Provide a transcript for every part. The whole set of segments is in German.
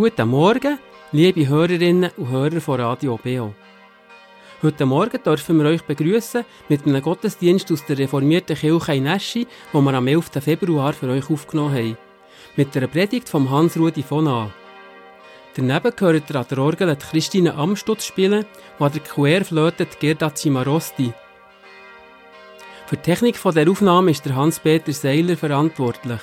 Guten Morgen, liebe Hörerinnen und Hörer von Radio BO. Heute Morgen dürfen wir euch begrüßen mit einem Gottesdienst aus der reformierten Kirche in Neschi, den wir am 11. Februar für euch aufgenommen haben. Mit einer Predigt von Hans-Rudi von A. Daneben gehört ihr an der Orgel die Christine Amstutz spielen und an der Querflöte die Gerda Cimarosti. Für die Technik dieser Aufnahme ist der Hans-Peter Seiler verantwortlich.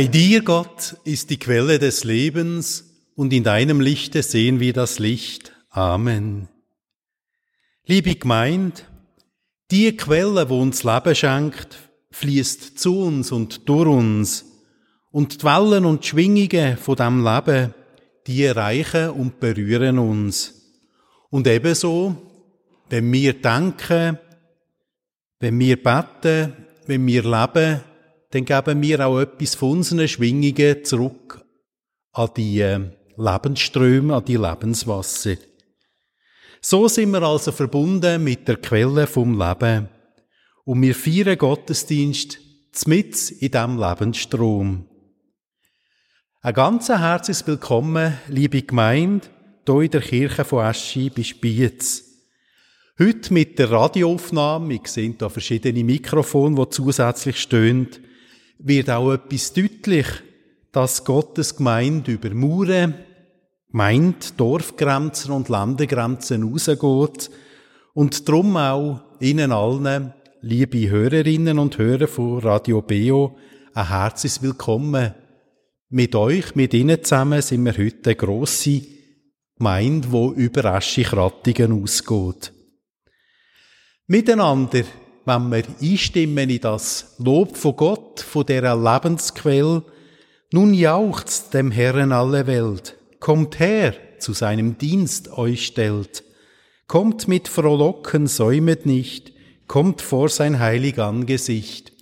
Bei dir, Gott, ist die Quelle des Lebens, und in deinem Lichte sehen wir das Licht. Amen. Liebe Gemeinde, die Quelle, wo uns Leben schenkt, fließt zu uns und durch uns. Und die Wellen und Schwingungen von dem Leben, die erreichen und berühren uns. Und ebenso, wenn wir denken, wenn wir beten, wenn wir leben, dann geben wir auch etwas von unseren Schwingungen zurück an die äh, Lebensströme, an die Lebenswasser. So sind wir also verbunden mit der Quelle vom Leben. Und wir feiern Gottesdienst mit in diesem Lebensstrom. Ein ganz herzliches Willkommen, liebe Gemeinde, hier in der Kirche von Aschi bei Spiez. Heute mit der Radioaufnahme, wir sehen hier verschiedene Mikrofone, die zusätzlich stehen, wird auch etwas deutlich, dass Gottes Gemeinde über Mauern, meint Dorfgrenzen und Landegrenzen rausgeht und darum auch Ihnen allen, liebe Hörerinnen und Hörer von Radio Beo, ein herzliches Willkommen. Mit euch, mit Ihnen zusammen sind wir heute eine grosse Gemeinde, die über Aschi-Krattingen ausgeht. Miteinander wenn wir einstimmen in das Lob von Gott, von der Lebensquelle, nun jauchzt dem Herrn alle Welt, kommt her, zu seinem Dienst euch stellt, kommt mit Frohlocken, säumet nicht, kommt vor sein heilig Angesicht.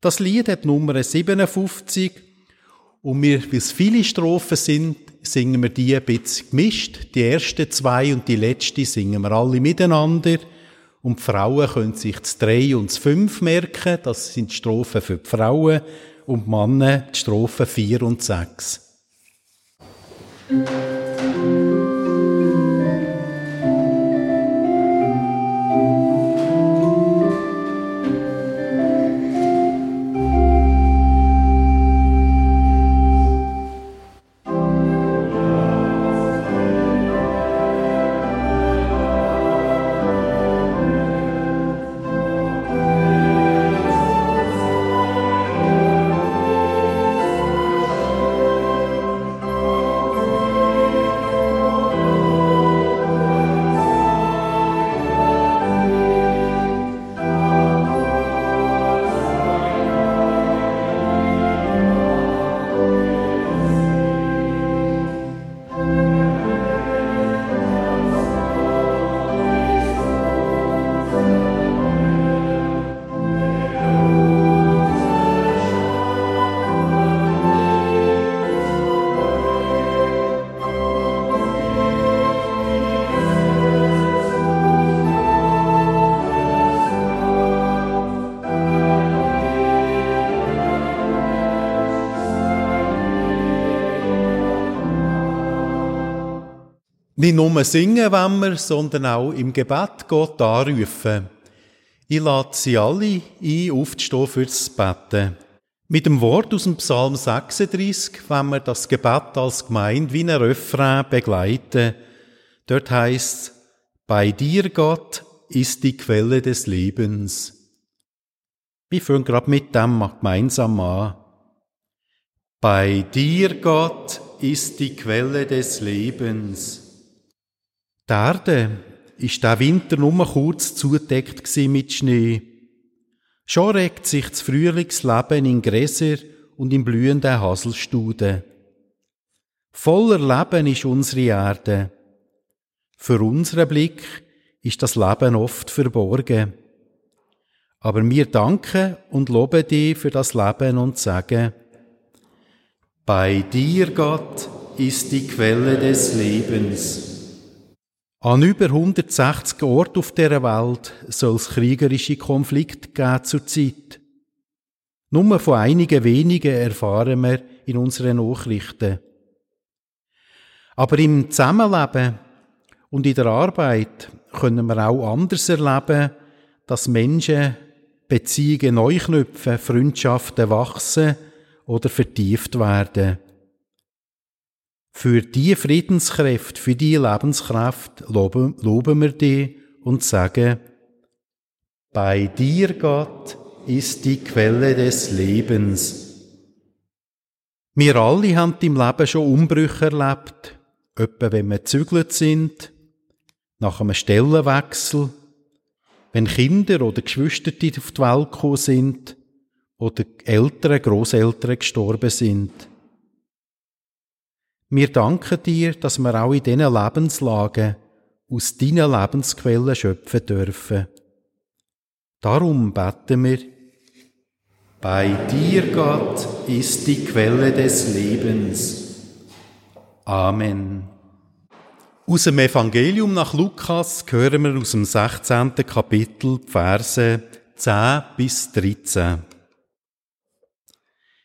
Das Lied hat Nummer 57 und wir, weil es viele Strophen sind, singen wir die ein bisschen gemischt. Die ersten zwei und die letzte singen wir alle miteinander. Und die Frauen können sich das 3 und das 5 merken, das sind die Strophen für die Frauen, und die Männer die Strophen 4 und 6. Nicht nur singen wenn wir, sondern auch im Gebet Gott anrufen. Ich lade Sie alle ein, aufzustehen fürs Beten. Mit dem Wort aus dem Psalm 36, wenn wir das Gebet als Gemeinde wie ein Refrain begleiten. Dort heißt bei dir, Gott, ist die Quelle des Lebens. Wir fangen gerade mit dem gemeinsam an. Bei dir, Gott, ist die Quelle des Lebens. Die Erde ist der Winter nur kurz zugedeckt mit Schnee. Schon regt sich das Frühlingsleben in Gräser und in blühenden Haselstuden. Voller Leben ist unsere Erde. Für unseren Blick ist das Leben oft verborgen. Aber wir danken und loben dich für das Leben und sagen, bei dir, Gott, ist die Quelle des Lebens. An über 160 Orten auf der Welt soll es kriegerische Konflikte geben zur. Nur von einigen wenigen erfahren wir in unseren Nachrichten. Aber im Zusammenleben und in der Arbeit können wir auch anders erleben, dass Menschen Beziehungen neu knüpfen, Freundschaften wachsen oder vertieft werden. Für die Friedenskraft, für die Lebenskraft loben, loben wir dich und sagen, bei dir, Gott, ist die Quelle des Lebens. Wir alle haben im Leben schon Umbrüche erlebt, etwa wenn wir gezügelt sind, nach einem Stellenwechsel, wenn Kinder oder Geschwister auf die Welt gekommen sind oder Eltern, Großeltern gestorben sind. Wir danken dir, dass wir auch in diesen Lebenslagen aus deinen Lebensquellen schöpfen dürfen. Darum beten wir, bei dir, Gott, ist die Quelle des Lebens. Amen. Aus dem Evangelium nach Lukas hören wir aus dem 16. Kapitel Verse 10 bis 13.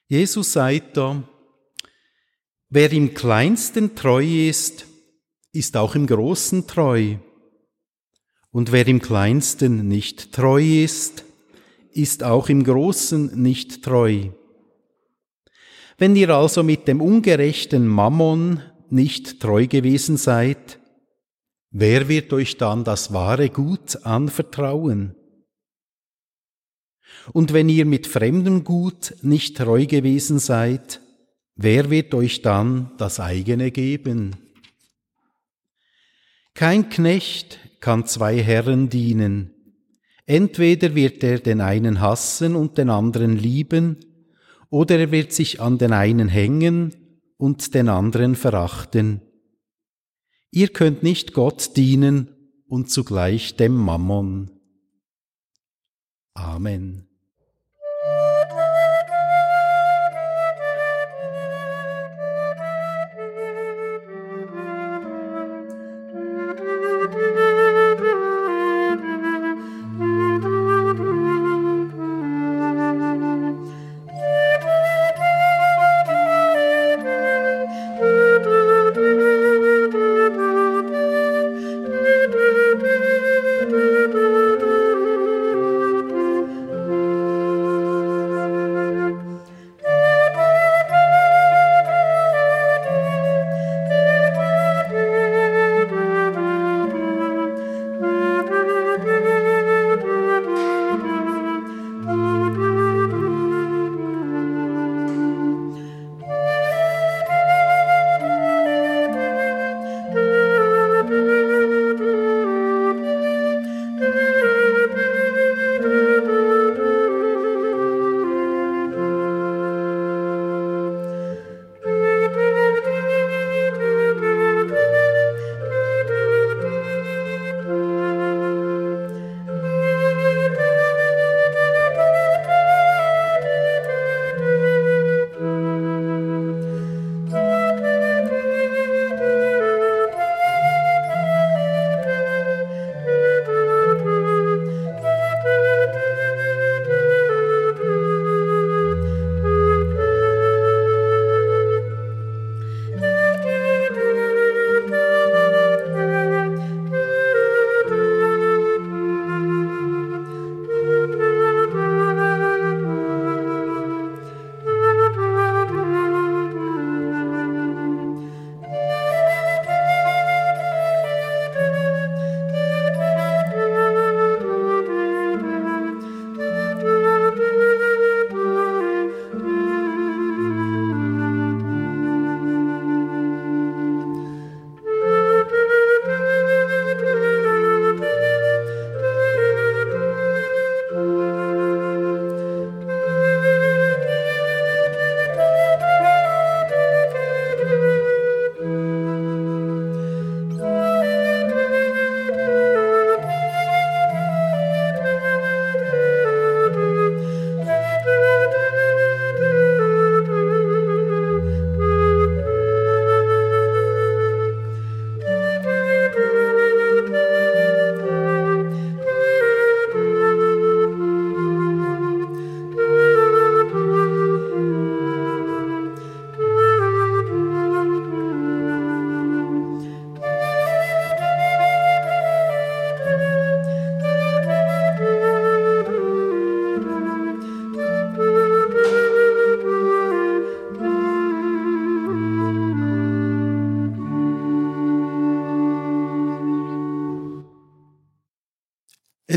Jesus sagt da, wer im kleinsten treu ist, ist auch im großen treu. Und wer im kleinsten nicht treu ist, ist auch im Großen nicht treu. Wenn ihr also mit dem ungerechten Mammon nicht treu gewesen seid, wer wird euch dann das wahre Gut anvertrauen? Und wenn ihr mit fremdem Gut nicht treu gewesen seid, wer wird euch dann das eigene geben? Kein Knecht kann zwei Herren dienen, Entweder wird er den einen hassen und den anderen lieben, oder er wird sich an den einen hängen und den anderen verachten. Ihr könnt nicht Gott dienen und zugleich dem Mammon. Amen.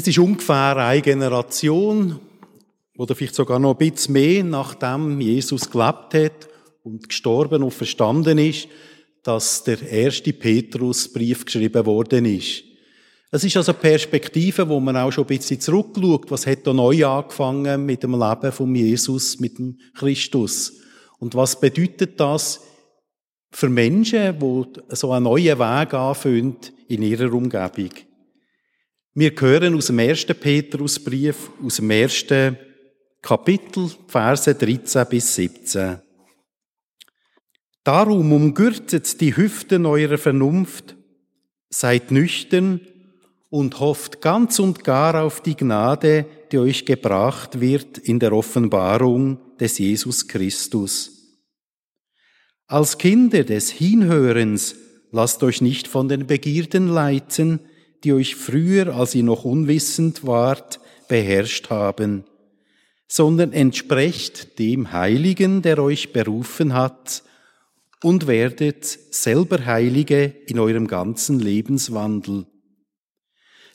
Es ist ungefähr eine Generation oder vielleicht sogar noch ein bisschen mehr, nachdem Jesus gelebt hat und gestorben und verstanden ist, dass der erste Petrusbrief geschrieben worden ist. Es ist also Perspektive, wo man auch schon ein bisschen zurückschaut. Was hat da neu angefangen mit dem Leben von Jesus, mit dem Christus? Und was bedeutet das für Menschen, die so einen neuen Weg anfangen in ihrer Umgebung? Wir hören aus dem ersten Petrusbrief, aus dem ersten Kapitel, Verse 13 bis 17. Darum umgürtet die Hüften eurer Vernunft, seid nüchtern und hofft ganz und gar auf die Gnade, die euch gebracht wird in der Offenbarung des Jesus Christus. Als Kinder des Hinhörens lasst euch nicht von den Begierden leiten, die euch früher, als ihr noch unwissend wart, beherrscht haben, sondern entsprecht dem Heiligen, der euch berufen hat, und werdet selber Heilige in eurem ganzen Lebenswandel.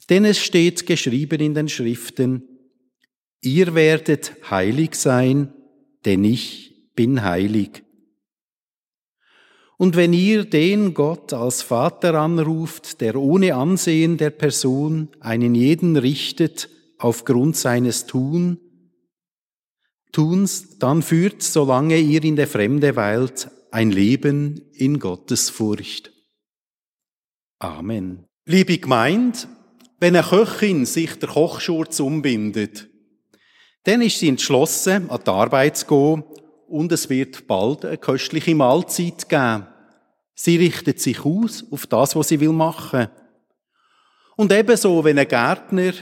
Denn es steht geschrieben in den Schriften, ihr werdet heilig sein, denn ich bin heilig. Und wenn ihr den Gott als Vater anruft, der ohne Ansehen der Person einen jeden richtet aufgrund seines Tun, Tuns, dann führt, solange ihr in der Fremde weilt, ein Leben in Gottes Furcht. Amen. Liebe Gemeinde, wenn eine Köchin sich der Kochschurz umbindet, dann ist sie entschlossen, an die Arbeit zu gehen und es wird bald eine köstliche Mahlzeit geben. Sie richtet sich aus auf das, was sie machen will. Und ebenso, wenn ein Gärtner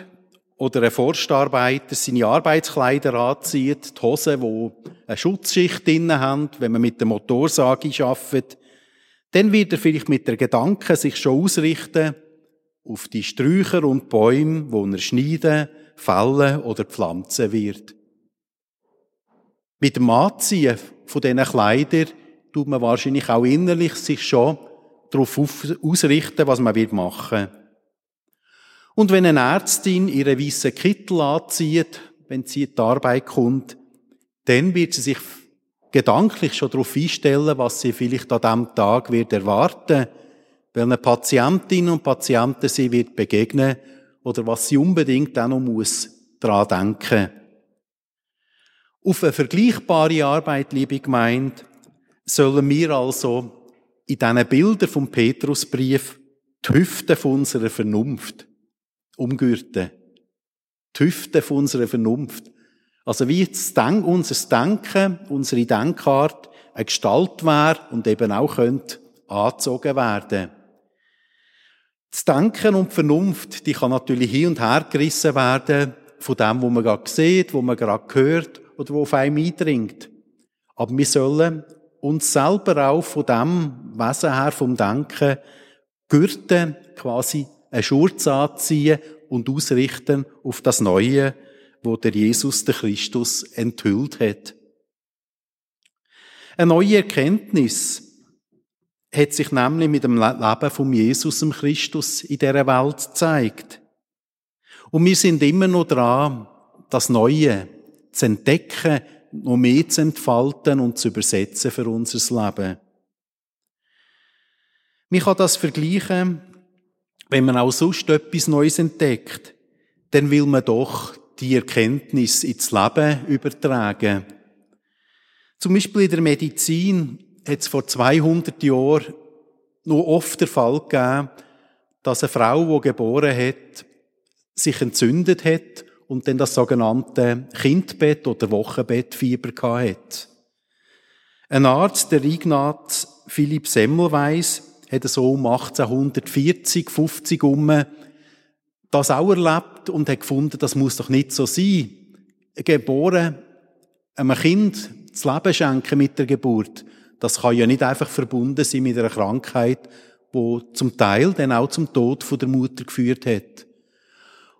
oder ein Forstarbeiter seine Arbeitskleider anzieht, die Hosen, die eine Schutzschicht drinnen haben, wenn man mit der Motorsage arbeitet, dann wird er vielleicht mit der Gedanke sich schon ausrichten auf die Sträucher und Bäume, wo er schneiden, fällen oder pflanzen wird. Mit dem Anziehen von diesen Kleidern tut man wahrscheinlich auch innerlich sich schon darauf ausrichten, was man machen wird. Und wenn eine Ärztin ihre weißen Kittel anzieht, wenn sie in die Arbeit kommt, dann wird sie sich gedanklich schon darauf einstellen, was sie vielleicht an diesem Tag wird erwarten, welche Patientinnen und Patienten sie wird begegnen oder was sie unbedingt auch noch muss daran denken. Auf eine vergleichbare Arbeit, liebe Gemeinde, sollen wir also in diesen Bildern vom Petrusbrief die Hüfte von unserer Vernunft umgürten. Die Hüfte von unserer Vernunft. Also wie das Denk unser Denken, unsere Denkart eine Gestalt wäre und eben auch könnte angezogen werden. Das Denken und die Vernunft, die kann natürlich hin und her gerissen werden von dem, wo man gerade sieht, wo man gerade hört oder wo auf einem eindringt. Aber wir sollen uns selber auch von dem Wesen her, vom Denken, gürten, quasi eine Schurz anziehen und ausrichten auf das Neue, wo der Jesus, der Christus, enthüllt hat. Eine neue Erkenntnis hat sich nämlich mit dem Leben von Jesus, dem Christus, in dieser Welt gezeigt. Und wir sind immer noch dran, das Neue zu entdecken, noch mehr zu entfalten und zu übersetzen für unser Leben. Man kann das vergleichen, wenn man auch sonst etwas Neues entdeckt, dann will man doch die Erkenntnis ins Leben übertragen. Zum Beispiel in der Medizin hat es vor 200 Jahren noch oft der Fall gegeben, dass eine Frau, die geboren hat, sich entzündet hat und dann das sogenannte Kindbett oder Wochenbettfieber hat. Ein Arzt, der Ignaz Philipp Semmelweis, hat so um 1840, 50 um das auch erlebt und hat gefunden, das muss doch nicht so sein. Geboren, einem Kind das Leben schenken mit der Geburt, das kann ja nicht einfach verbunden sein mit einer Krankheit, wo zum Teil dann auch zum Tod der Mutter geführt hat.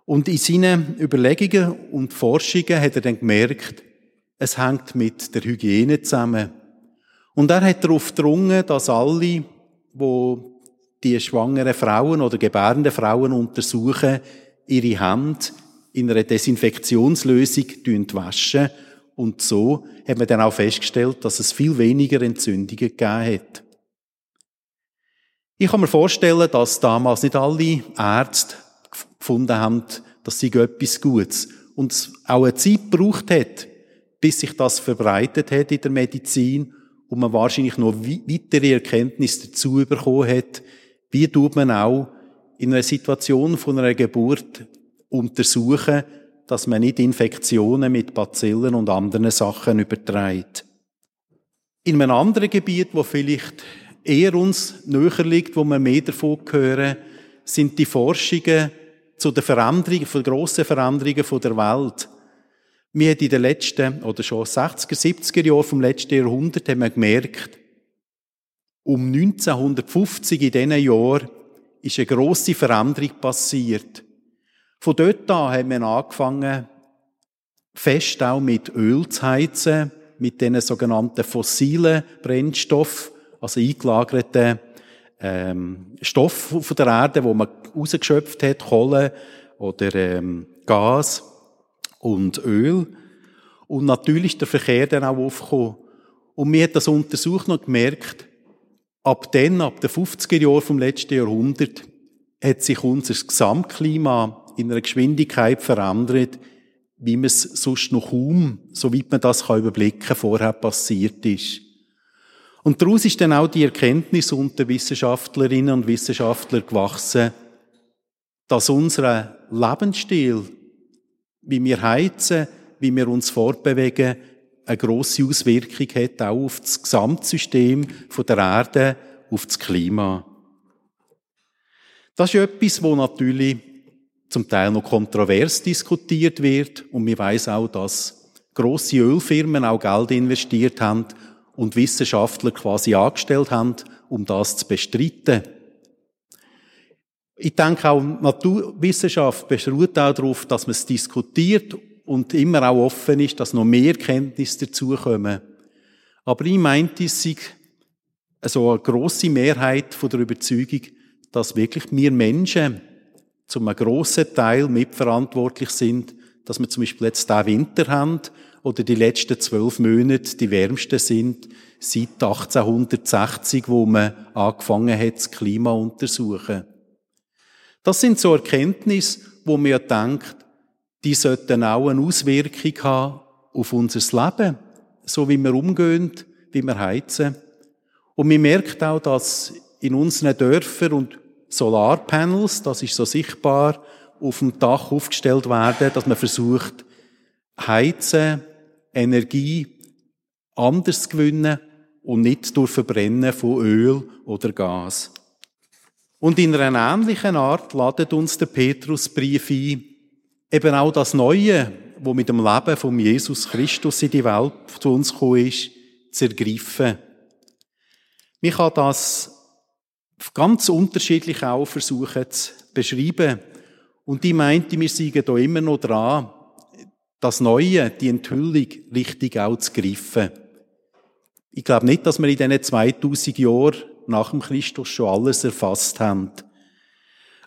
Und in seinen Überlegungen und Forschungen hat er dann gemerkt, es hängt mit der Hygiene zusammen. Und er hat darauf gedrungen, dass alle, wo die schwangeren Frauen oder gebärenden Frauen untersuchen, ihre Hände in einer Desinfektionslösung waschen Und so hat man dann auch festgestellt, dass es viel weniger Entzündungen gegeben hat. Ich kann mir vorstellen, dass damals nicht alle Ärzte gefunden haben, dass sie etwas Gutes und es auch eine Zeit gebraucht hat, bis sich das verbreitet hat in der Medizin und man wahrscheinlich noch weitere Erkenntnisse dazu bekommen hat, wie tut man auch in einer Situation von einer Geburt untersuchen, dass man nicht Infektionen mit Bazillen und anderen Sachen überträgt. In einem anderen Gebiet, wo vielleicht eher uns näher liegt, wo wir mehr davon hören, sind die Forschungen zu den Veränderungen, von grossen Veränderungen der Welt. Wir haben in den letzten, oder schon 60er, 70er Jahren vom letzten Jahrhundert, haben wir gemerkt, um 1950 in diesen Jahren ist eine grosse Veränderung passiert. Von dort an haben wir angefangen, fest auch mit Öl zu heizen, mit diesen sogenannten fossilen Brennstoffen, also eingelagerten ähm, Stoff von der Erde, wo man rausgeschöpft hat, Kohle oder ähm, Gas und Öl. Und natürlich ist der Verkehr dann auch aufgekommen. Und mir hat das untersucht und gemerkt, ab dann, ab den 50er Jahren vom letzten Jahrhundert, hat sich unser Gesamtklima in einer Geschwindigkeit verändert, wie man es sonst noch kaum, soweit man das kann überblicken, vorher passiert ist. Und daraus ist dann auch die Erkenntnis unter Wissenschaftlerinnen und Wissenschaftlern gewachsen, dass unser Lebensstil, wie wir heizen, wie wir uns fortbewegen, eine grosse Auswirkung hat auch auf das Gesamtsystem der Erde, auf das Klima. Das ist etwas, wo natürlich zum Teil noch kontrovers diskutiert wird und mir weiß auch, dass große Ölfirmen auch Geld investiert haben und Wissenschaftler quasi angestellt haben, um das zu bestreiten. Ich denke auch, Naturwissenschaft beruht auch darauf, dass man es diskutiert und immer auch offen ist, dass noch mehr Kenntnisse dazukommen. Aber ich meinte, es sei so eine grosse Mehrheit von der Überzeugung, dass wirklich wir Menschen zum grossen Teil mitverantwortlich sind, dass wir zum Beispiel jetzt diesen Winter haben oder die letzten zwölf Monate die wärmsten sind seit 1860, wo man angefangen hat, das Klima zu untersuchen. Das sind so Erkenntnisse, wo man ja denkt, die sollten auch eine Auswirkung haben auf unser Leben, so wie wir umgehen, wie wir heizen. Und man merkt auch, dass in unseren Dörfern und Solarpanels, das ist so sichtbar, auf dem Dach aufgestellt werden, dass man versucht, Heizen, Energie anders gewinnen und nicht durch Verbrennen von Öl oder Gas. Und in einer ähnlichen Art ladet uns der Petrusbrief ein, eben auch das Neue, wo mit dem Leben von Jesus Christus in die Welt zu uns gekommen ist, zu ergreifen. Man kann das ganz unterschiedlich auch versuchen zu beschreiben. Und die meinte, wir seien da immer noch dran, das Neue, die Enthüllung richtig auch zu greifen. Ich glaube nicht, dass wir in diesen 2000 Jahren nach dem Christus schon alles erfasst haben.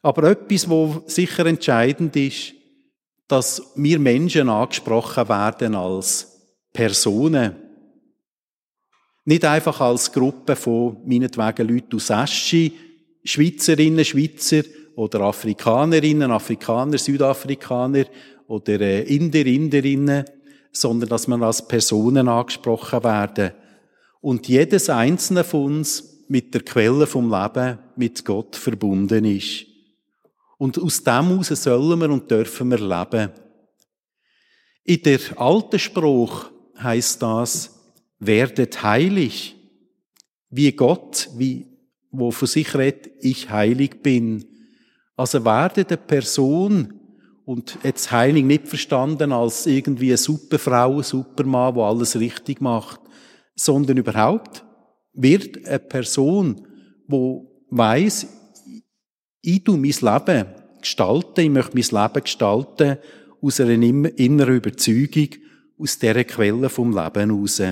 Aber etwas, wo sicher entscheidend ist, dass wir Menschen angesprochen werden als Personen. Nicht einfach als Gruppe von meinetwegen Leuten aus Eschi, Schweizerinnen, Schweizer oder Afrikanerinnen, Afrikaner, Südafrikaner oder äh, Inder, Inderinnen, sondern dass man als Personen angesprochen werden. Und jedes einzelne von uns mit der Quelle vom Leben, mit Gott verbunden ist. Und aus dem heraus sollen wir und dürfen wir leben. In der alten Spruch heißt das, werdet heilig, wie Gott, wie, wo von sich redet, ich heilig bin. Also werdet eine Person, und jetzt heilig nicht verstanden als irgendwie eine Superfrau, ein Supermann, wo alles richtig macht, sondern überhaupt wird eine Person, wo weiß, ich tu mein Leben gestalten, ich möchte mein Leben gestalten aus einer inneren Überzeugung, aus dieser Quelle vom Leben heraus.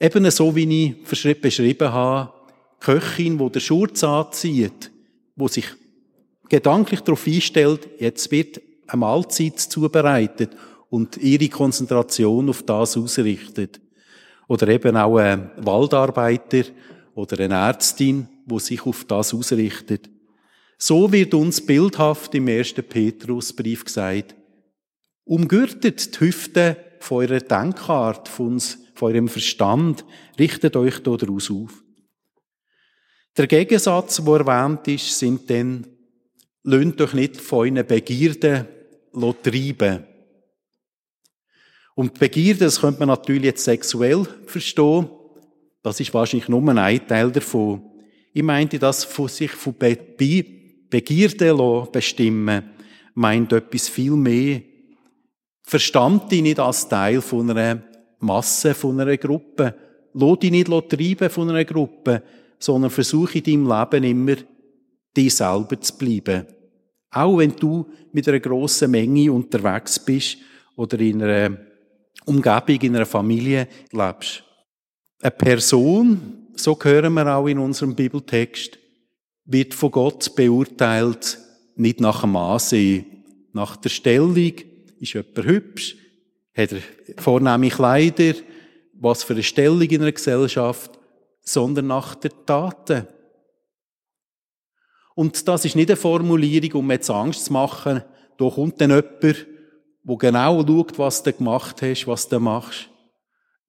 Eben so, wie ich beschrieben habe, Köchin, wo der Schurz anzieht, wo sich gedanklich darauf einstellt, jetzt wird eine Mahlzeit zubereitet und ihre Konzentration auf das ausrichtet. Oder eben auch ein Waldarbeiter oder eine Ärztin, wo sich auf das ausrichtet. So wird uns bildhaft im ersten Petrusbrief gesagt, umgürtet die Hüfte von eurer Denkart, von, uns, von eurem Verstand, richtet euch daraus auf. Der Gegensatz, der erwähnt ist, sind dann, löhnt euch nicht von euren Begierden treiben. Und Begierde, das könnte man natürlich jetzt sexuell verstehen. Das ist wahrscheinlich nur ein Teil davon. Ich meinte, dass sich von Be Be Begierde bestimmen, meint etwas viel mehr. Verstand dich nicht als Teil von einer Masse, von einer Gruppe. Lass dich nicht treiben von einer Gruppe, sondern versuche in deinem Leben immer, dich selber zu bleiben. Auch wenn du mit einer grossen Menge unterwegs bist oder in einer Umgebung, in einer Familie lebst. Eine Person, so hören wir auch in unserem Bibeltext, wird von Gott beurteilt, nicht nach dem Ansehen, nach der Stellung, ist jemand hübsch, hat er vornehme Kleider, was für eine Stellung in einer Gesellschaft, sondern nach der Taten. Und das ist nicht eine Formulierung, um jetzt Angst zu machen, da kommt dann jemand, wo genau schaut, was du gemacht hast, was du machst,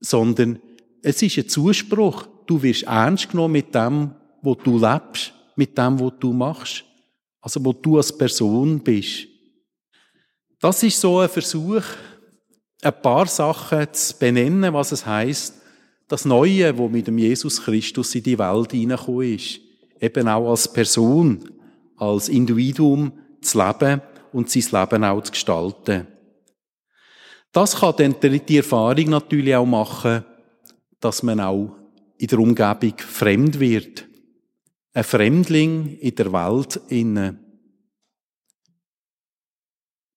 sondern es ist ein Zuspruch. Du wirst ernst genommen mit dem, wo du lebst, mit dem, wo du machst. Also, wo du als Person bist. Das ist so ein Versuch, ein paar Sachen zu benennen, was es heißt, das Neue, wo mit dem Jesus Christus in die Welt hineingekommen ist, eben auch als Person, als Individuum zu leben und sein Leben auch zu gestalten. Das kann dann die Erfahrung natürlich auch machen, dass man auch in der Umgebung fremd wird. Ein Fremdling in der Welt innen.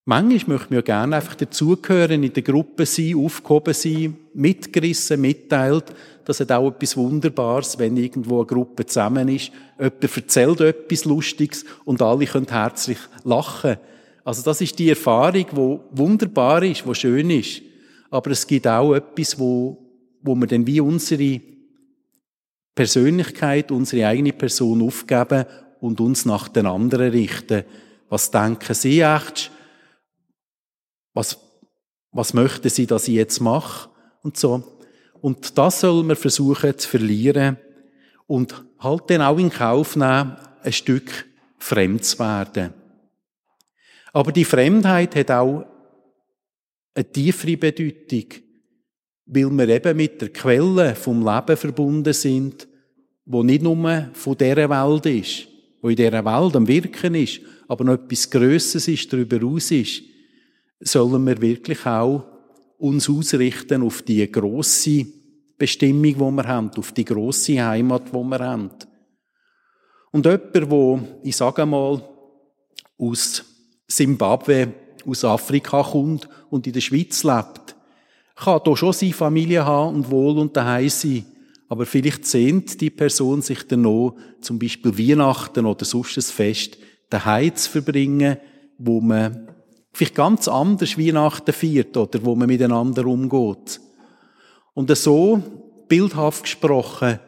Manchmal möchte man gerne einfach dazugehören, in der Gruppe sein, aufgehoben sein, mitgerissen, mitteilt. Das hat auch etwas Wunderbares, wenn irgendwo eine Gruppe zusammen ist. Jemand erzählt etwas Lustiges und alle können herzlich lachen. Also das ist die Erfahrung, wo wunderbar ist, wo schön ist. Aber es gibt auch etwas, wo, wo wir dann wie unsere Persönlichkeit, unsere eigene Person aufgeben und uns nach den anderen richten. Was denken sie echt? Was, was möchten sie, dass ich jetzt mache? Und so. Und das soll man versuchen zu verlieren und halt dann auch in Kauf nehmen, ein Stück fremd zu werden. Aber die Fremdheit hat auch eine tiefere Bedeutung, weil wir eben mit der Quelle vom Leben verbunden sind, wo nicht nur von dieser Welt ist, wo in dieser Welt am Wirken ist, aber noch etwas Grösseres ist, darüber aus ist, sollen wir wirklich auch uns ausrichten auf die grosse Bestimmung, die wir haben, auf die grosse Heimat, die wir haben. Und jemand, wo ich sage mal, aus Simbabwe aus Afrika kommt und in der Schweiz lebt, kann hier schon seine Familie haben und wohl und daheim sein. Aber vielleicht sehnt die Person sich dann noch, zum Beispiel Weihnachten oder sonst ein Fest, daheim zu verbringen, wo man vielleicht ganz anders Weihnachten feiert oder wo man miteinander umgeht. Und so, bildhaft gesprochen,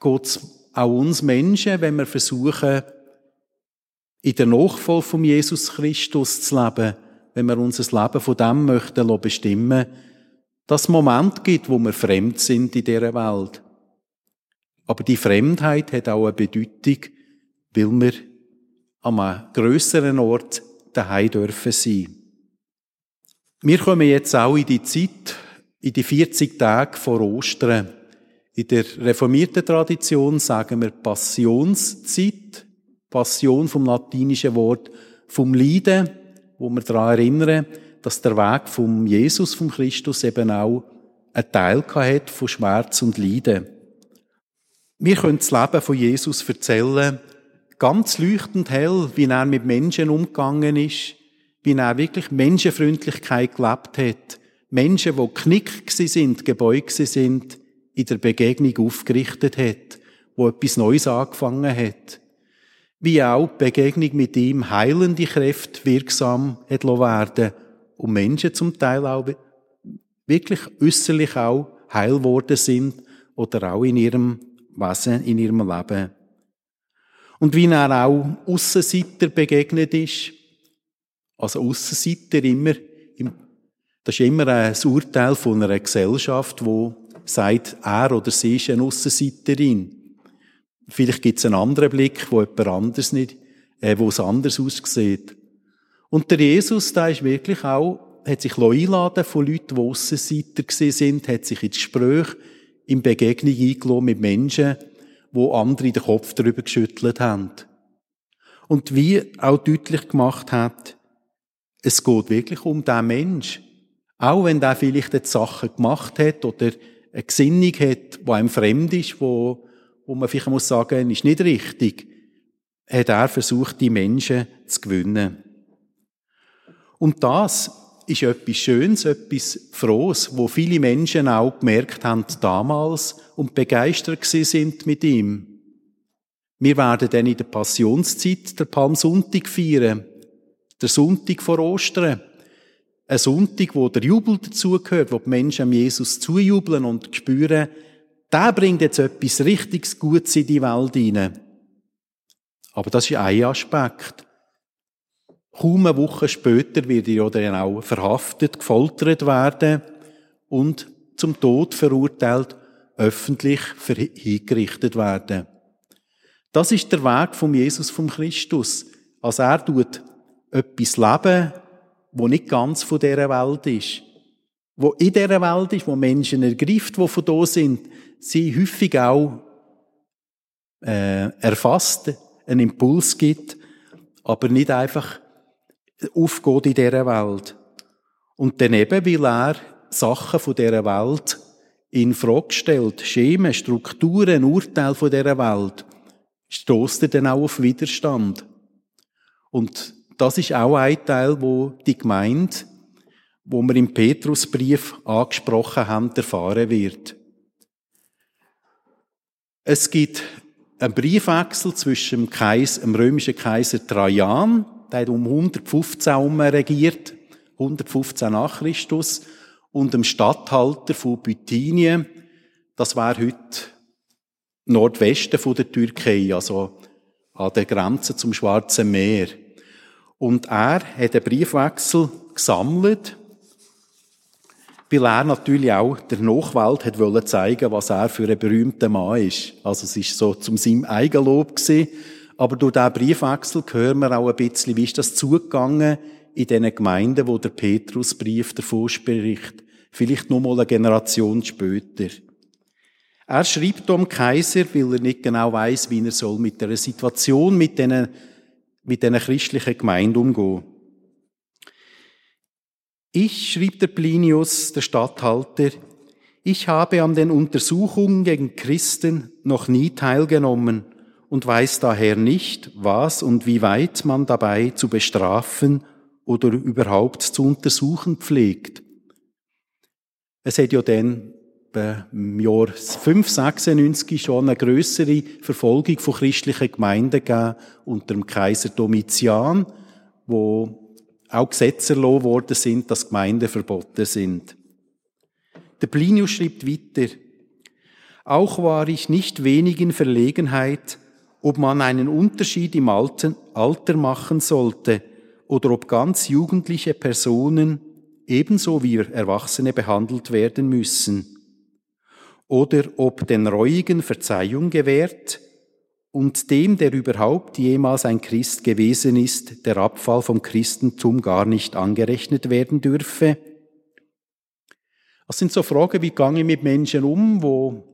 geht es auch uns Menschen, wenn wir versuchen, in der Nachfolge von Jesus Christus zu leben, wenn wir unser Leben von dem möchten bestimmen, dass es Moment gibt, wo wir fremd sind in dieser Welt. Aber die Fremdheit hat auch eine Bedeutung, weil wir an einem grösseren Ort daheim dürfen sein. Wir kommen jetzt auch in die Zeit, in die 40 Tage vor Ostern. In der reformierten Tradition sagen wir Passionszeit. Passion vom latinischen Wort vom Leiden, wo wir daran erinnern, dass der Weg vom Jesus, vom Christus eben auch einen Teil hat von Schmerz und Leiden. Wir können das Leben von Jesus erzählen, ganz leuchtend hell, wie er mit Menschen umgegangen ist, wie er wirklich Menschenfreundlichkeit gelebt hat. Menschen, die knick sind, gebeugt sind, in der Begegnung aufgerichtet hat, wo etwas Neues angefangen hat wie auch die Begegnung mit ihm heilende Kräfte wirksam hat werden und Menschen zum Teil auch wirklich äußerlich auch heil worden sind oder auch in ihrem Wesen, in ihrem Leben. Und wie er auch Aussenseiter begegnet ist, also Aussenseiter immer, das ist immer ein Urteil von einer Gesellschaft, wo sagt, er oder sie ist eine Aussenseiterin. Vielleicht gibt es einen anderen Blick, wo jemand anders nicht, äh, wo es anders aussieht. Und der Jesus, der ist wirklich auch, hat sich einladen von Leuten, die Aussenseiter sind, hat sich ins Gespräch, in Begegnung eingeladen mit Menschen, wo andere den Kopf darüber geschüttelt haben. Und wie auch deutlich gemacht hat, es geht wirklich um den Mensch. Auch wenn der vielleicht jetzt Sachen gemacht hat oder eine Gesinnung hat, die einem fremd ist, wo, wo man vielleicht muss sagen, ist nicht richtig, hat er versucht, die Menschen zu gewinnen. Und das ist etwas Schönes, etwas Frohes, wo viele Menschen auch gemerkt haben damals und begeistert sind mit ihm. Wir werden dann in der Passionszeit der Palmsonntag feiern, der Sonntag vor Ostern. Ein Sonntag, wo der Jubel dazugehört, wo die Menschen Jesus zujubeln und spüren, der bringt jetzt etwas richtig Gutes in die Welt hinein. Aber das ist ein Aspekt. Kaum eine Woche später wird er ja dann auch verhaftet, gefoltert werden und zum Tod verurteilt, öffentlich hingerichtet werden. Das ist der Weg vom Jesus vom Christus. Als er tut etwas leben, wo nicht ganz von dieser Welt ist. Wo in dieser Welt ist, wo Menschen ergreift, die von da sind, sie häufig auch äh, erfasst, einen Impuls gibt, aber nicht einfach aufgeht in dieser Welt. Und daneben will er Sachen von dieser Welt in Frage stellt, Schemen, Strukturen, Urteile von dieser Welt, stößt er dann auch auf Widerstand. Und das ist auch ein Teil, wo die Gemeinde, wo wir im Petrusbrief angesprochen haben, erfahren wird. Es gibt einen Briefwechsel zwischen dem, Kaiser, dem römischen Kaiser Trajan, der hat um 115 herum regiert, 115 nach Christus, und dem Statthalter von Bithynien, das wäre heute Nordwesten von der Türkei, also an der Grenze zum Schwarzen Meer. Und er hat einen Briefwechsel gesammelt, weil er natürlich auch der Nachwelt hat wollen zeigen, was er für ein berühmter Mann ist. Also es ist so zum seinem Eigenlob gewesen. Aber durch diesen Briefwechsel hören wir auch ein bisschen, wie ist das zugegangen in diesen Gemeinden, wo der Petrusbrief davon spricht. Vielleicht nur mal eine Generation später. Er schreibt dem Kaiser, weil er nicht genau weiß, wie er soll mit der Situation, mit diesen, mit diesen christlichen Gemeinden umgehen. Ich, schrieb der Plinius, der Statthalter, ich habe an den Untersuchungen gegen Christen noch nie teilgenommen und weiß daher nicht, was und wie weit man dabei zu bestrafen oder überhaupt zu untersuchen pflegt. Es hat ja dann im Jahr 596 schon eine größere Verfolgung von christlichen Gemeinden gegeben unter dem Kaiser Domitian, wo auch Gesetze erlassen worden sind, dass Gemeinden verboten sind. Der Plinius schreibt weiter, auch war ich nicht wenig in Verlegenheit, ob man einen Unterschied im Alter machen sollte oder ob ganz jugendliche Personen ebenso wie Erwachsene behandelt werden müssen. Oder ob den Reuigen Verzeihung gewährt und dem, der überhaupt jemals ein Christ gewesen ist, der Abfall vom Christentum gar nicht angerechnet werden dürfe. Das sind so Fragen, wie gehe ich mit Menschen um, wo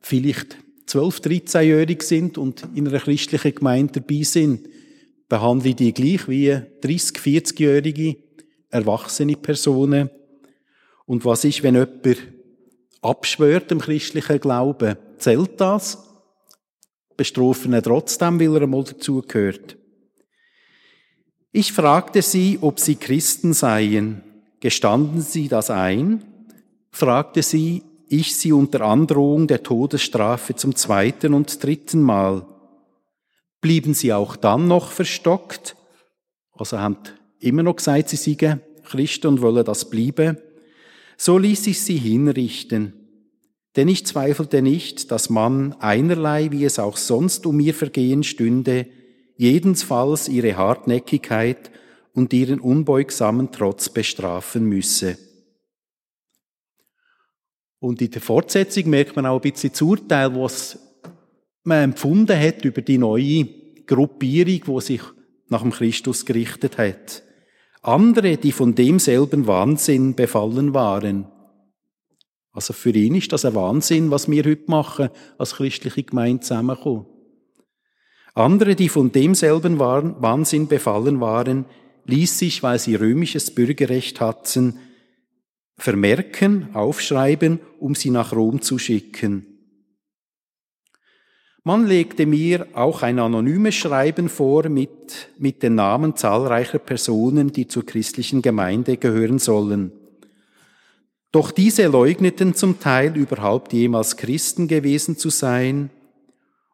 vielleicht 12, 13-jährig sind und in einer christlichen Gemeinde dabei sind. Behandle ich die gleich wie 30, 40-jährige erwachsene Personen. Und was ist, wenn jemand abschwört im christlichen Glauben? Zählt das? Bestrafen ihn trotzdem, weil er einmal dazugehört. Ich fragte sie, ob sie Christen seien. Gestanden sie das ein? Fragte sie, ich sie unter Androhung der Todesstrafe zum zweiten und dritten Mal. Blieben sie auch dann noch verstockt? Also haben immer noch gesagt, sie seien Christen und wolle das bliebe, so ließ ich sie hinrichten. Denn ich zweifelte nicht, dass man einerlei, wie es auch sonst um ihr Vergehen stünde, jedensfalls ihre Hartnäckigkeit und ihren unbeugsamen Trotz bestrafen müsse. Und in der Fortsetzung merkt man auch ein bisschen das Urteil, was man empfunden hat über die neue Gruppierung, die sich nach dem Christus gerichtet hat. Andere, die von demselben Wahnsinn befallen waren. Also für ihn ist das ein Wahnsinn, was wir heute machen, als christliche Gemeinde zusammenkommen. Andere, die von demselben Wahnsinn befallen waren, ließ sich, weil sie römisches Bürgerrecht hatten, vermerken, aufschreiben, um sie nach Rom zu schicken. Man legte mir auch ein anonymes Schreiben vor mit, mit den Namen zahlreicher Personen, die zur christlichen Gemeinde gehören sollen. Doch diese leugneten zum Teil überhaupt jemals Christen gewesen zu sein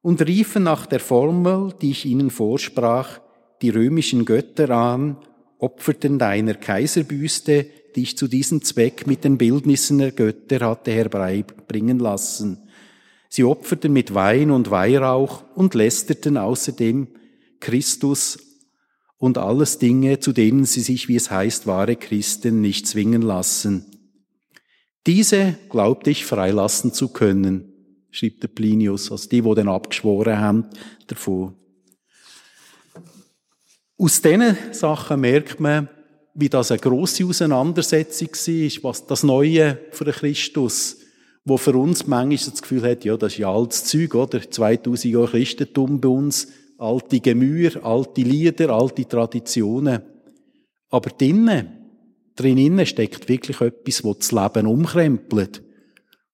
und riefen nach der Formel, die ich ihnen vorsprach, die römischen Götter an, opferten deiner Kaiserbüste, die ich zu diesem Zweck mit den Bildnissen der Götter hatte herbeibringen lassen. Sie opferten mit Wein und Weihrauch und lästerten außerdem Christus und alles Dinge, zu denen sie sich, wie es heißt, wahre Christen nicht zwingen lassen. Diese glaubte ich freilassen zu können, schrieb der Plinius, also die, die dann abgeschworen haben davon. Aus diesen Sachen merkt man, wie das eine grosse Auseinandersetzung war, was das Neue für Christus, wo für uns manchmal das Gefühl hat, ja, das ist ja altes Zeug, oder? 2000 Jahre Christentum bei uns, alte Gemüer, alte Lieder, alte Traditionen. Aber drinnen, drinnen steckt wirklich etwas, das das Leben umkrempelt.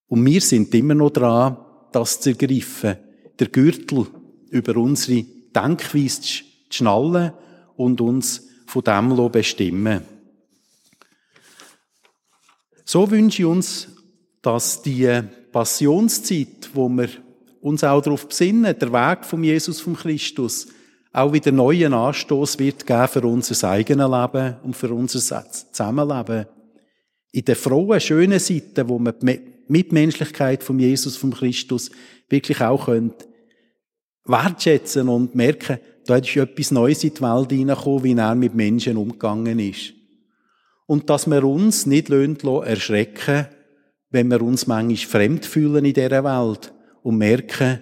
Und wir sind immer noch dran, das zu ergreifen, der Gürtel über unsere Denkweise zu schnallen und uns von dem bestimmen So wünsche ich uns, dass die Passionszeit, wo wir uns auch darauf besinnen, der Weg von Jesus, vom Christus, auch wieder neuen Anstoß wird geben für unser eigenes Leben und für unser Zusammenleben. In der frohen, schönen Seite, wo wir die Mitmenschlichkeit von Jesus, vom Christus wirklich auch können wertschätzen und merken, da ist etwas Neues in die Welt hineingekommen, wie er mit Menschen umgegangen ist. Und dass wir uns nicht erschrecken wenn wir uns manchmal fremd fühlen in dieser Welt und merken,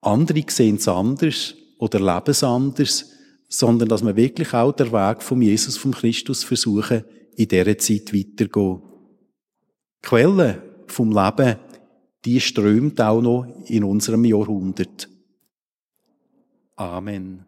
andere sehen es anders oder leben es anders, sondern dass wir wirklich auch den Weg von Jesus, vom Christus versuchen, in dieser Zeit weiterzugehen. Die Quelle vom Leben, die strömt auch noch in unserem Jahrhundert. Amen.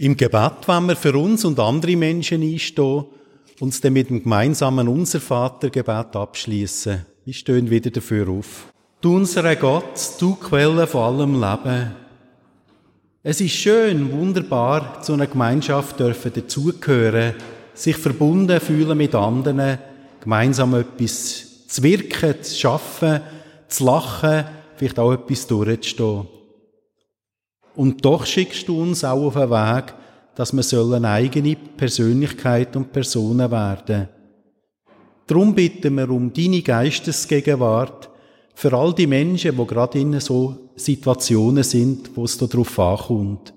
Im Gebet wollen wir für uns und andere Menschen einstehen, uns dann mit dem gemeinsamen Unser Vater Gebet abschließen. Wir stehen wieder dafür auf. Du unserer Gott, du Quelle von allem Leben. Es ist schön, wunderbar, zu einer Gemeinschaft dürfen dazugehören, sich verbunden fühlen mit anderen, gemeinsam etwas zu wirken, zu schaffen, zu lachen, vielleicht auch etwas durchzustehen. Und doch schickst du uns auch auf den Weg, dass wir sollen eigene Persönlichkeit und Personen werden. Darum bitten wir um deine Geistesgegenwart für all die Menschen, wo gerade in so Situationen sind, wo es darauf ankommt.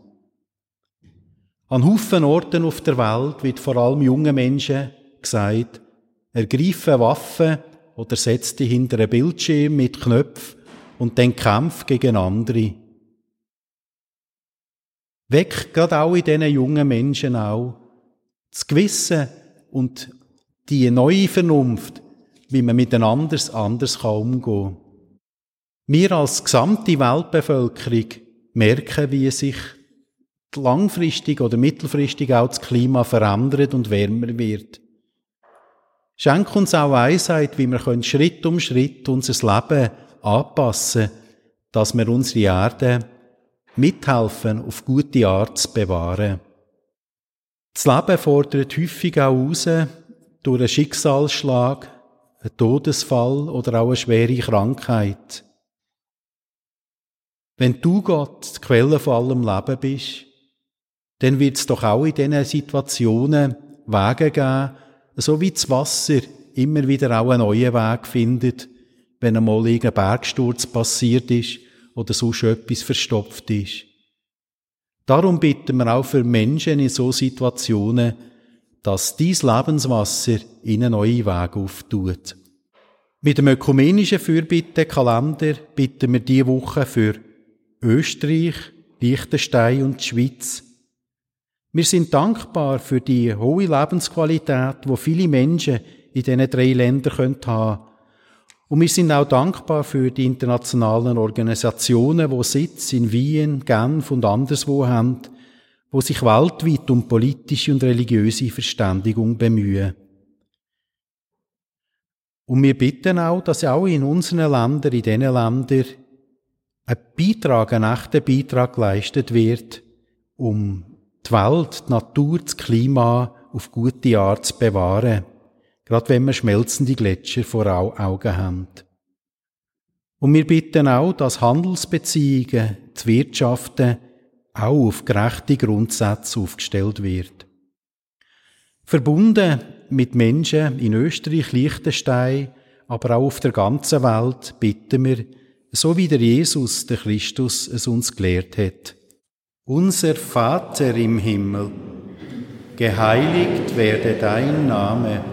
An Haufen Orten auf der Welt wird vor allem jungen Menschen gesagt, ergreife Waffen oder setz dich hinter einen Bildschirm mit Knöpfen und dann kämpf gegen andere. Weck gerade auch in diesen jungen Menschen auch das Gewissen und die neue Vernunft, wie man miteinander anders umgehen kann. Wir als gesamte Weltbevölkerung merken, wie sich langfristig oder mittelfristig auch das Klima verändert und wärmer wird. Schenk uns auch Weisheit, wie wir Schritt um Schritt unser Leben anpassen können, dass wir unsere Erde mithelfen, auf gute Art zu bewahren. Das Leben fordert häufig auch raus, durch einen Schicksalsschlag, einen Todesfall oder auch eine schwere Krankheit. Wenn du Gott die Quelle von allem Leben bist, dann wird es doch auch in diesen Situationen Wege geben, so wie das Wasser immer wieder auch einen neuen Weg findet, wenn einmal ein Bergsturz passiert ist oder sonst etwas verstopft ist. Darum bitten wir auch für Menschen in so Situationen, dass dies Lebenswasser ihnen neue Wege auftut. Mit dem ökumenischen Fürbittenkalender bitten wir diese Woche für Österreich, Liechtenstein und die Schweiz. Wir sind dankbar für die hohe Lebensqualität, wo viele Menschen in diesen drei Ländern haben können und wir sind auch dankbar für die internationalen Organisationen, wo Sitz in Wien, Genf und anderswo haben, wo sich weltweit um politische und religiöse Verständigung bemühen. Und wir bitten auch, dass auch in unseren Ländern, in diesen Ländern, ein Beitrag, ein echter Beitrag geleistet wird, um die Welt, die Natur, das Klima auf gute Art zu bewahren gerade wenn wir schmelzende Gletscher vor Augen haben. Und wir bitten auch, dass Handelsbeziehungen, die Wirtschaften auch auf gerechte Grundsätze aufgestellt wird. Verbunden mit Menschen in Österreich, Liechtenstein, aber auch auf der ganzen Welt bitten wir, so wie der Jesus, der Christus, es uns gelehrt hat. Unser Vater im Himmel, geheiligt werde dein Name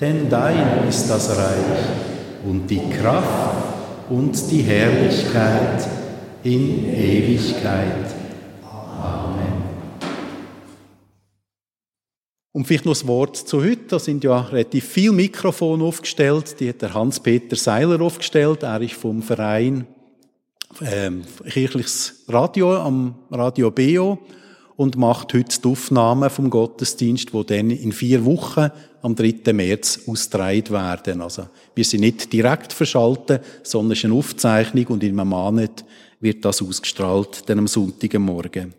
denn dein ist das Reich und die Kraft und die Herrlichkeit in Ewigkeit. Amen. Und vielleicht noch ein Wort zu heute. Da sind ja relativ viele Mikrofone aufgestellt. Die hat der Hans-Peter Seiler aufgestellt. Er ist vom Verein ähm, Kirchliches Radio am Radio Beo und macht heute die Aufnahme vom Gottesdienst, wo dann in vier Wochen am 3. März ausgetragen werden. Also, wir sind nicht direkt verschaltet, sondern es ist eine Aufzeichnung und in einem Monat wird das ausgestrahlt, dann am Sonntagmorgen.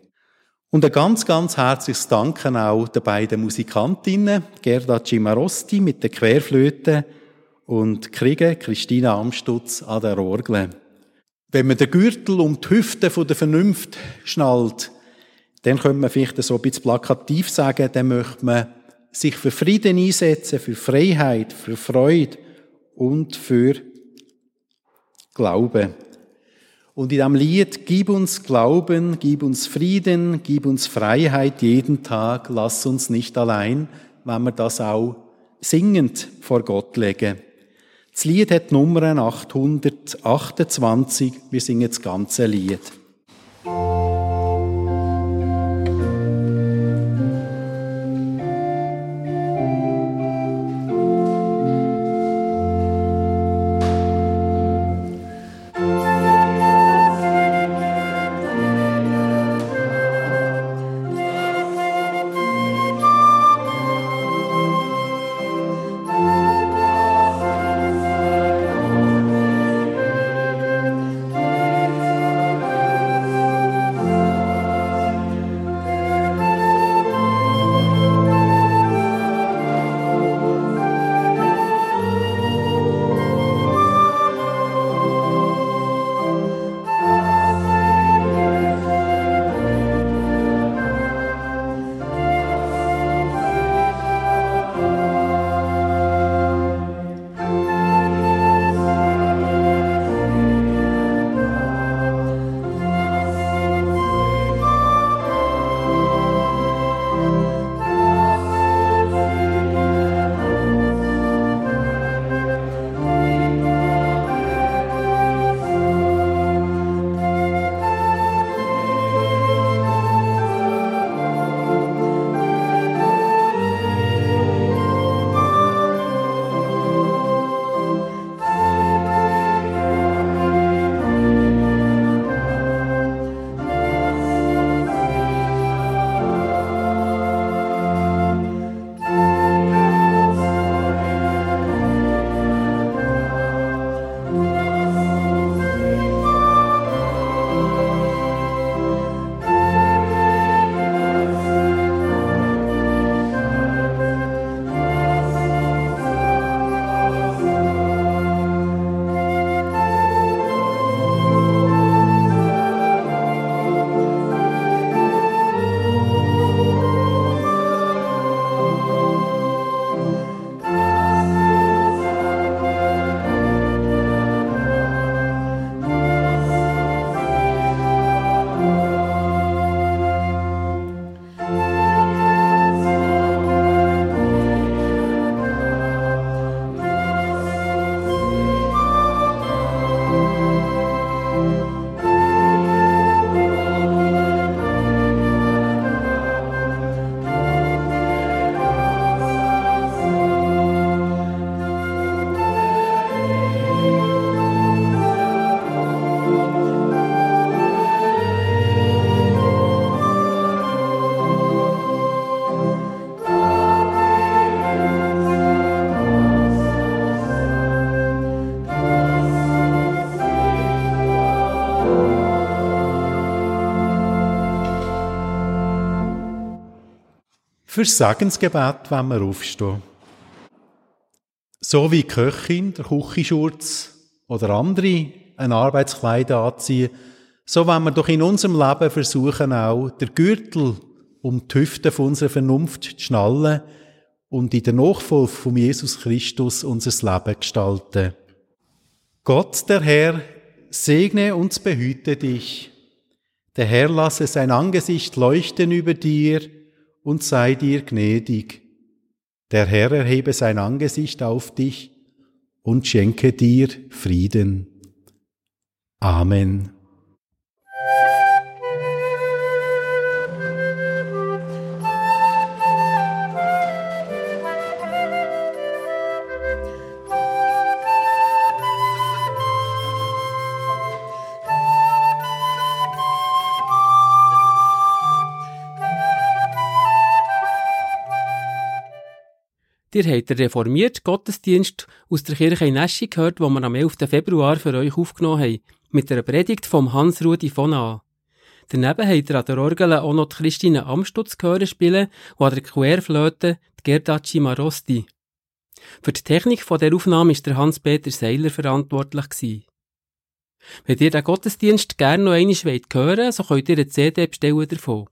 Und ein ganz, ganz herzliches Danken auch den beiden Musikantinnen, Gerda Cimarosti mit der Querflöte und Kriege Christina Amstutz an der Orgel. Wenn man den Gürtel um die Hüfte der Vernunft schnallt, dann könnte man vielleicht so ein bisschen plakativ sagen, dann möchte man sich für Frieden einsetzen, für Freiheit, für Freude und für Glauben. Und in dem Lied, gib uns Glauben, gib uns Frieden, gib uns Freiheit jeden Tag, lass uns nicht allein, wenn wir das auch singend vor Gott legen. Das Lied hat Nummer 828, wir singen das ganze Lied. Fürs Segensgebet wenn wir aufstehen. So wie die Köchin, der Küchenschurz oder andere ein Arbeitskleid anziehen, so wollen wir doch in unserem Leben versuchen auch, der Gürtel um die Hüfte von unserer Vernunft zu schnallen und in der Nachfolge von Jesus Christus unser Leben gestalten. Gott, der Herr, segne und behüte dich. Der Herr lasse sein Angesicht leuchten über dir und sei dir gnädig. Der Herr erhebe sein Angesicht auf dich und schenke dir Frieden. Amen. Ihr habt den reformierten Gottesdienst aus der Kirche in Eschi gehört, wo wir am 11. Februar für euch aufgenommen haben, mit einer Predigt vom Hans-Rudi von A. Daneben habt ihr an der Orgel auch noch die Christine Amstutz gehört spielen und an der Querflöte die Gerdacci Marosti. Für die Technik von der Aufnahme ist der Hans-Peter Seiler verantwortlich gewesen. Wenn ihr den Gottesdienst gerne noch einmal hören wollt, so könnt ihr eine CD bestellen davon.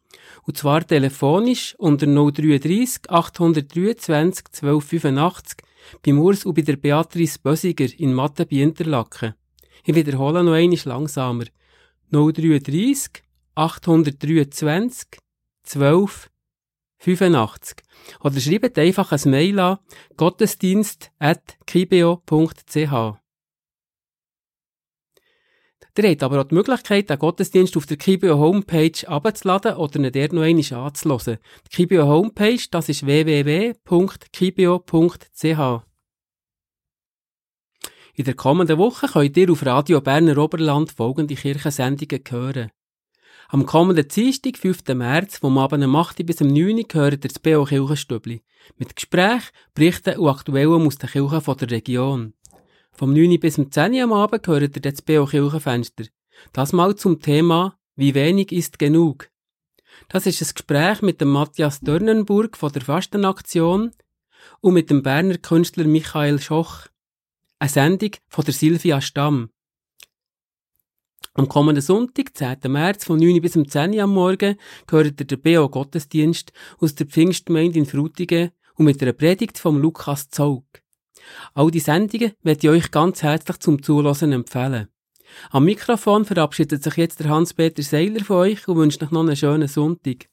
Und zwar telefonisch unter 033 823 1285 beim Urs und bei der Beatrice Bösiger in Matte bei Interlaken. Ich wiederhole noch einmal langsamer. 033 823 12 85 oder schreibt einfach ein Mail an gottesdienst.kibeo.ch. Ihr habt aber auch die Möglichkeit, den Gottesdienst auf der Kibio Homepage abzuladen oder ihn dort noch einmal anzuhören. Die Kibio Homepage, das ist www.kibio.ch. In der kommenden Woche könnt ihr auf Radio Berner Oberland folgende Kirchensendungen hören. Am kommenden Dienstag, 5. März, vom Abend um 8 bis um 9 Uhr, gehört ihr das B.O. Kirchenstübli. Mit Gesprächen, Berichten und Aktuellen aus den Kirchen der Region. Vom 9 bis um 10 Uhr am Abend gehört ihr das B.O. Kirchenfenster. Das mal zum Thema Wie wenig ist genug? Das ist ein Gespräch mit dem Matthias Dörnenburg von der Fastenaktion und mit dem Berner Künstler Michael Schoch. Eine Sendung von der Silvia Stamm. Am kommenden Sonntag, 10. März, von 9 bis um 10 Uhr am Morgen, gehört ihr der BO Gottesdienst aus der Pfingstgemeinde in Frutigen und mit einer Predigt vom Lukas Zaug. All die Sendungen werde ich euch ganz herzlich zum Zuhören empfehlen. Am Mikrofon verabschiedet sich jetzt der Hans-Peter Seiler von euch und wünscht euch noch einen schönen Sonntag.